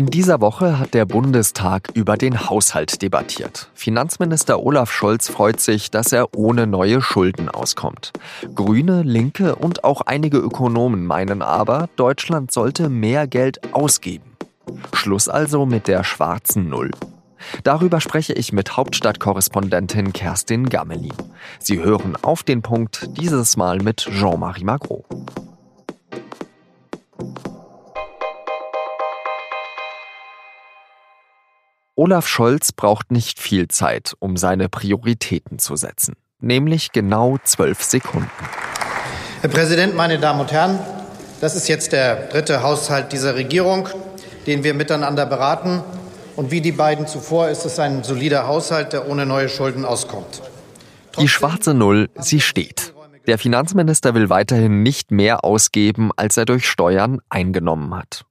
In dieser Woche hat der Bundestag über den Haushalt debattiert. Finanzminister Olaf Scholz freut sich, dass er ohne neue Schulden auskommt. Grüne, Linke und auch einige Ökonomen meinen aber, Deutschland sollte mehr Geld ausgeben. Schluss also mit der schwarzen Null. Darüber spreche ich mit Hauptstadtkorrespondentin Kerstin Gammelin. Sie hören auf den Punkt, dieses Mal mit Jean-Marie Magro. Olaf Scholz braucht nicht viel Zeit, um seine Prioritäten zu setzen, nämlich genau zwölf Sekunden. Herr Präsident, meine Damen und Herren, das ist jetzt der dritte Haushalt dieser Regierung, den wir miteinander beraten. Und wie die beiden zuvor ist es ein solider Haushalt, der ohne neue Schulden auskommt. Die schwarze Null, sie steht. Der Finanzminister will weiterhin nicht mehr ausgeben, als er durch Steuern eingenommen hat.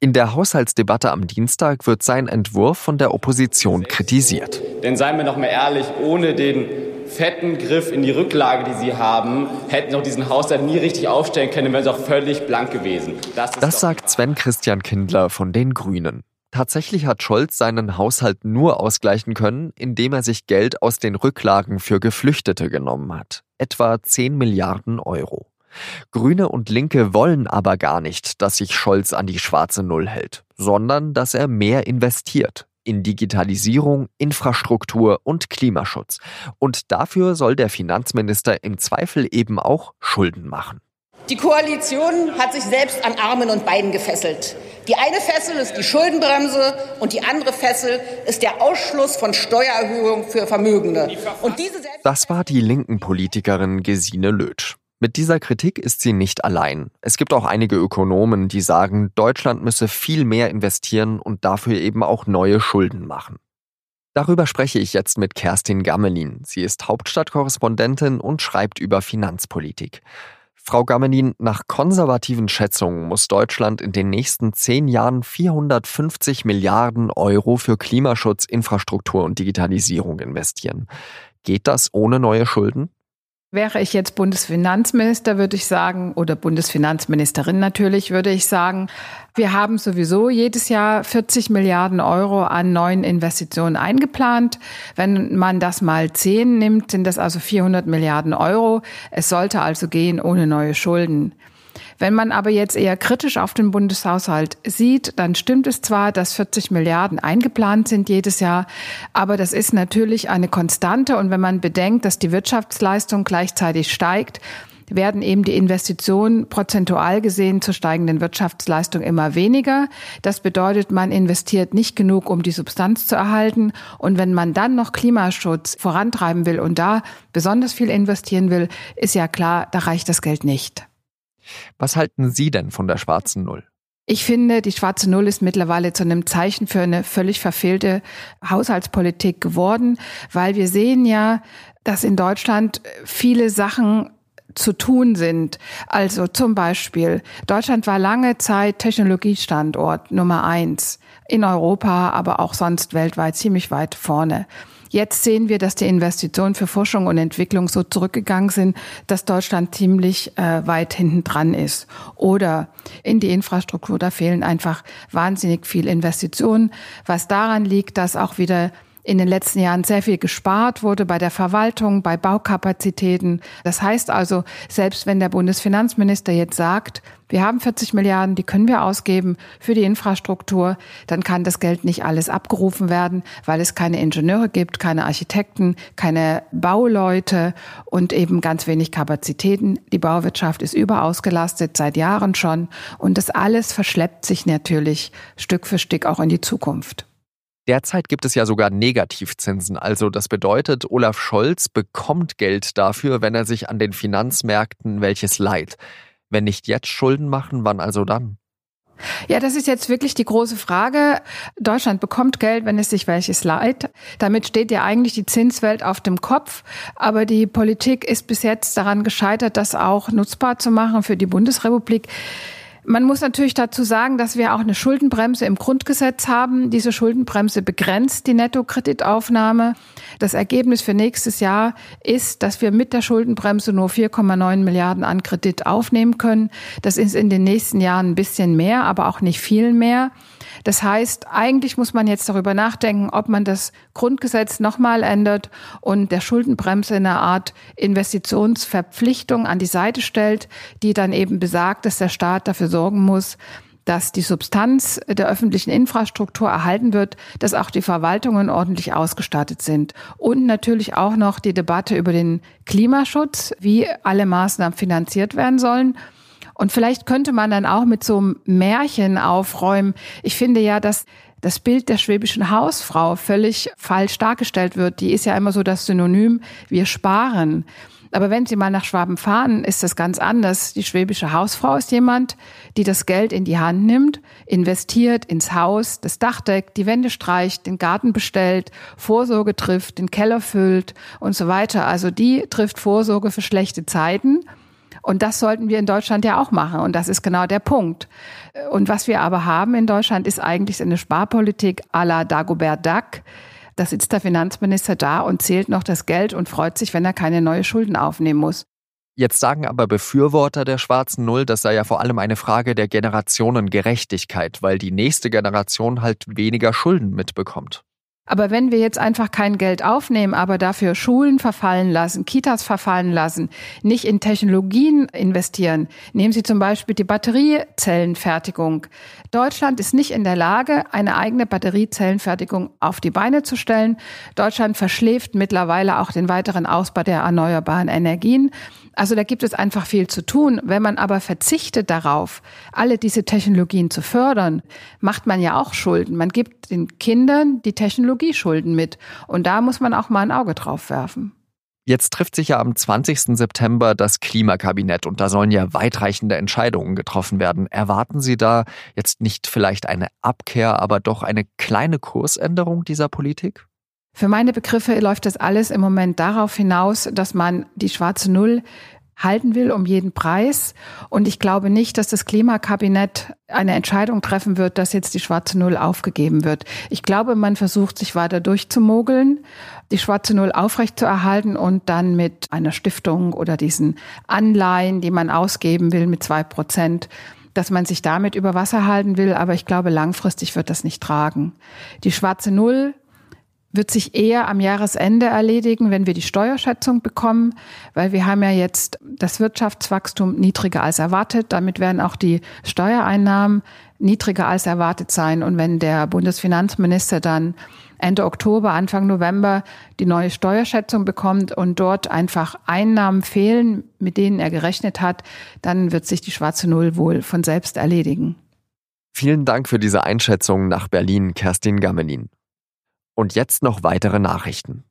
In der Haushaltsdebatte am Dienstag wird sein Entwurf von der Opposition kritisiert. Denn seien wir noch mal ehrlich, ohne den fetten Griff in die Rücklage, die Sie haben, hätten auch diesen Haushalt nie richtig aufstellen können, wären sie auch völlig blank gewesen. Das, das sagt Sven Christian Kindler von den Grünen. Tatsächlich hat Scholz seinen Haushalt nur ausgleichen können, indem er sich Geld aus den Rücklagen für Geflüchtete genommen hat. Etwa 10 Milliarden Euro. Grüne und Linke wollen aber gar nicht, dass sich Scholz an die schwarze Null hält, sondern dass er mehr investiert in Digitalisierung, Infrastruktur und Klimaschutz. Und dafür soll der Finanzminister im Zweifel eben auch Schulden machen. Die Koalition hat sich selbst an Armen und Beinen gefesselt. Die eine Fessel ist die Schuldenbremse und die andere Fessel ist der Ausschluss von Steuererhöhungen für Vermögende. Und diese das war die linken Politikerin Gesine Lötsch. Mit dieser Kritik ist sie nicht allein. Es gibt auch einige Ökonomen, die sagen, Deutschland müsse viel mehr investieren und dafür eben auch neue Schulden machen. Darüber spreche ich jetzt mit Kerstin Gammelin. Sie ist Hauptstadtkorrespondentin und schreibt über Finanzpolitik. Frau Gammelin, nach konservativen Schätzungen muss Deutschland in den nächsten zehn Jahren 450 Milliarden Euro für Klimaschutz, Infrastruktur und Digitalisierung investieren. Geht das ohne neue Schulden? Wäre ich jetzt Bundesfinanzminister, würde ich sagen, oder Bundesfinanzministerin natürlich, würde ich sagen, wir haben sowieso jedes Jahr 40 Milliarden Euro an neuen Investitionen eingeplant. Wenn man das mal zehn nimmt, sind das also 400 Milliarden Euro. Es sollte also gehen ohne neue Schulden. Wenn man aber jetzt eher kritisch auf den Bundeshaushalt sieht, dann stimmt es zwar, dass 40 Milliarden eingeplant sind jedes Jahr, aber das ist natürlich eine Konstante. Und wenn man bedenkt, dass die Wirtschaftsleistung gleichzeitig steigt, werden eben die Investitionen prozentual gesehen zur steigenden Wirtschaftsleistung immer weniger. Das bedeutet, man investiert nicht genug, um die Substanz zu erhalten. Und wenn man dann noch Klimaschutz vorantreiben will und da besonders viel investieren will, ist ja klar, da reicht das Geld nicht. Was halten Sie denn von der schwarzen Null? Ich finde, die schwarze Null ist mittlerweile zu einem Zeichen für eine völlig verfehlte Haushaltspolitik geworden, weil wir sehen ja, dass in Deutschland viele Sachen zu tun sind. Also zum Beispiel, Deutschland war lange Zeit Technologiestandort Nummer eins in Europa, aber auch sonst weltweit ziemlich weit vorne. Jetzt sehen wir, dass die Investitionen für Forschung und Entwicklung so zurückgegangen sind, dass Deutschland ziemlich äh, weit hinten dran ist. Oder in die Infrastruktur, da fehlen einfach wahnsinnig viel Investitionen, was daran liegt, dass auch wieder in den letzten Jahren sehr viel gespart wurde bei der Verwaltung, bei Baukapazitäten. Das heißt also, selbst wenn der Bundesfinanzminister jetzt sagt, wir haben 40 Milliarden, die können wir ausgeben für die Infrastruktur, dann kann das Geld nicht alles abgerufen werden, weil es keine Ingenieure gibt, keine Architekten, keine Bauleute und eben ganz wenig Kapazitäten. Die Bauwirtschaft ist überausgelastet seit Jahren schon und das alles verschleppt sich natürlich Stück für Stück auch in die Zukunft. Derzeit gibt es ja sogar Negativzinsen, also das bedeutet, Olaf Scholz bekommt Geld dafür, wenn er sich an den Finanzmärkten welches leiht. Wenn nicht jetzt Schulden machen, wann also dann? Ja, das ist jetzt wirklich die große Frage. Deutschland bekommt Geld, wenn es sich welches leiht. Damit steht ja eigentlich die Zinswelt auf dem Kopf. Aber die Politik ist bis jetzt daran gescheitert, das auch nutzbar zu machen für die Bundesrepublik. Man muss natürlich dazu sagen, dass wir auch eine Schuldenbremse im Grundgesetz haben. Diese Schuldenbremse begrenzt die Nettokreditaufnahme. Das Ergebnis für nächstes Jahr ist, dass wir mit der Schuldenbremse nur 4,9 Milliarden an Kredit aufnehmen können. Das ist in den nächsten Jahren ein bisschen mehr, aber auch nicht viel mehr. Das heißt, eigentlich muss man jetzt darüber nachdenken, ob man das Grundgesetz nochmal ändert und der Schuldenbremse in einer Art Investitionsverpflichtung an die Seite stellt, die dann eben besagt, dass der Staat dafür sorgen muss, dass die Substanz der öffentlichen Infrastruktur erhalten wird, dass auch die Verwaltungen ordentlich ausgestattet sind. Und natürlich auch noch die Debatte über den Klimaschutz, wie alle Maßnahmen finanziert werden sollen. Und vielleicht könnte man dann auch mit so einem Märchen aufräumen. Ich finde ja, dass das Bild der schwäbischen Hausfrau völlig falsch dargestellt wird. Die ist ja immer so das Synonym, wir sparen. Aber wenn Sie mal nach Schwaben fahren, ist das ganz anders. Die schwäbische Hausfrau ist jemand, die das Geld in die Hand nimmt, investiert ins Haus, das Dach deckt, die Wände streicht, den Garten bestellt, Vorsorge trifft, den Keller füllt und so weiter. Also die trifft Vorsorge für schlechte Zeiten. Und das sollten wir in Deutschland ja auch machen. Und das ist genau der Punkt. Und was wir aber haben in Deutschland ist eigentlich eine Sparpolitik à la Dagobert Duck da sitzt der Finanzminister da und zählt noch das Geld und freut sich, wenn er keine neue Schulden aufnehmen muss. Jetzt sagen aber Befürworter der schwarzen Null, das sei ja vor allem eine Frage der Generationengerechtigkeit, weil die nächste Generation halt weniger Schulden mitbekommt. Aber wenn wir jetzt einfach kein Geld aufnehmen, aber dafür Schulen verfallen lassen, Kitas verfallen lassen, nicht in Technologien investieren, nehmen Sie zum Beispiel die Batteriezellenfertigung. Deutschland ist nicht in der Lage, eine eigene Batteriezellenfertigung auf die Beine zu stellen. Deutschland verschläft mittlerweile auch den weiteren Ausbau der erneuerbaren Energien. Also da gibt es einfach viel zu tun. Wenn man aber verzichtet darauf, alle diese Technologien zu fördern, macht man ja auch Schulden. Man gibt den Kindern die Technologieschulden mit. Und da muss man auch mal ein Auge drauf werfen. Jetzt trifft sich ja am 20. September das Klimakabinett und da sollen ja weitreichende Entscheidungen getroffen werden. Erwarten Sie da jetzt nicht vielleicht eine Abkehr, aber doch eine kleine Kursänderung dieser Politik? Für meine Begriffe läuft das alles im Moment darauf hinaus, dass man die schwarze Null halten will um jeden Preis. Und ich glaube nicht, dass das Klimakabinett eine Entscheidung treffen wird, dass jetzt die schwarze Null aufgegeben wird. Ich glaube, man versucht sich weiter durchzumogeln, die schwarze Null aufrechtzuerhalten und dann mit einer Stiftung oder diesen Anleihen, die man ausgeben will mit zwei Prozent, dass man sich damit über Wasser halten will. Aber ich glaube, langfristig wird das nicht tragen. Die schwarze Null wird sich eher am Jahresende erledigen, wenn wir die Steuerschätzung bekommen, weil wir haben ja jetzt das Wirtschaftswachstum niedriger als erwartet. Damit werden auch die Steuereinnahmen niedriger als erwartet sein. Und wenn der Bundesfinanzminister dann Ende Oktober, Anfang November die neue Steuerschätzung bekommt und dort einfach Einnahmen fehlen, mit denen er gerechnet hat, dann wird sich die schwarze Null wohl von selbst erledigen. Vielen Dank für diese Einschätzung nach Berlin, Kerstin Gammelin. Und jetzt noch weitere Nachrichten.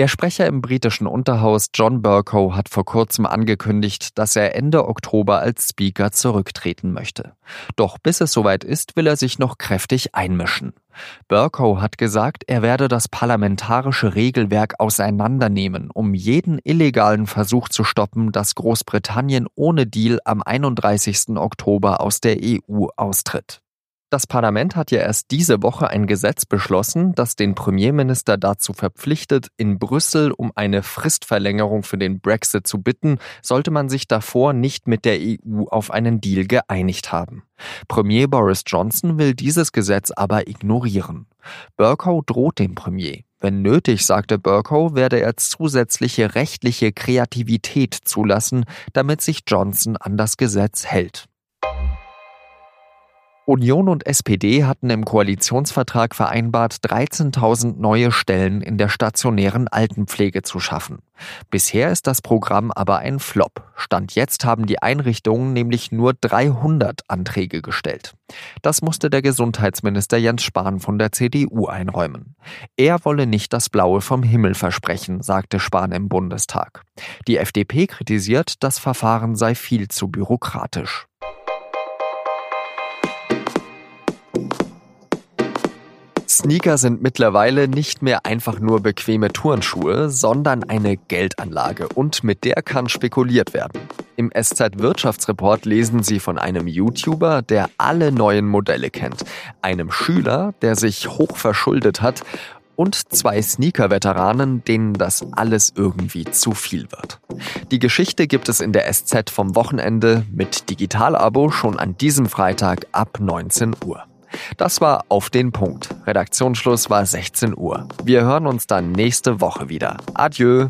Der Sprecher im britischen Unterhaus John Burko hat vor kurzem angekündigt, dass er Ende Oktober als Speaker zurücktreten möchte. Doch bis es soweit ist, will er sich noch kräftig einmischen. Burko hat gesagt, er werde das parlamentarische Regelwerk auseinandernehmen, um jeden illegalen Versuch zu stoppen, dass Großbritannien ohne Deal am 31. Oktober aus der EU austritt. Das Parlament hat ja erst diese Woche ein Gesetz beschlossen, das den Premierminister dazu verpflichtet, in Brüssel um eine Fristverlängerung für den Brexit zu bitten, sollte man sich davor nicht mit der EU auf einen Deal geeinigt haben. Premier Boris Johnson will dieses Gesetz aber ignorieren. Burkow droht dem Premier. Wenn nötig, sagte Burkow, werde er zusätzliche rechtliche Kreativität zulassen, damit sich Johnson an das Gesetz hält. Union und SPD hatten im Koalitionsvertrag vereinbart, 13.000 neue Stellen in der stationären Altenpflege zu schaffen. Bisher ist das Programm aber ein Flop. Stand jetzt haben die Einrichtungen nämlich nur 300 Anträge gestellt. Das musste der Gesundheitsminister Jens Spahn von der CDU einräumen. Er wolle nicht das Blaue vom Himmel versprechen, sagte Spahn im Bundestag. Die FDP kritisiert, das Verfahren sei viel zu bürokratisch. Sneaker sind mittlerweile nicht mehr einfach nur bequeme Turnschuhe, sondern eine Geldanlage und mit der kann spekuliert werden. Im SZ Wirtschaftsreport lesen Sie von einem YouTuber, der alle neuen Modelle kennt, einem Schüler, der sich hoch verschuldet hat und zwei Sneaker-Veteranen, denen das alles irgendwie zu viel wird. Die Geschichte gibt es in der SZ vom Wochenende mit Digital-Abo schon an diesem Freitag ab 19 Uhr. Das war auf den Punkt. Redaktionsschluss war 16 Uhr. Wir hören uns dann nächste Woche wieder. Adieu.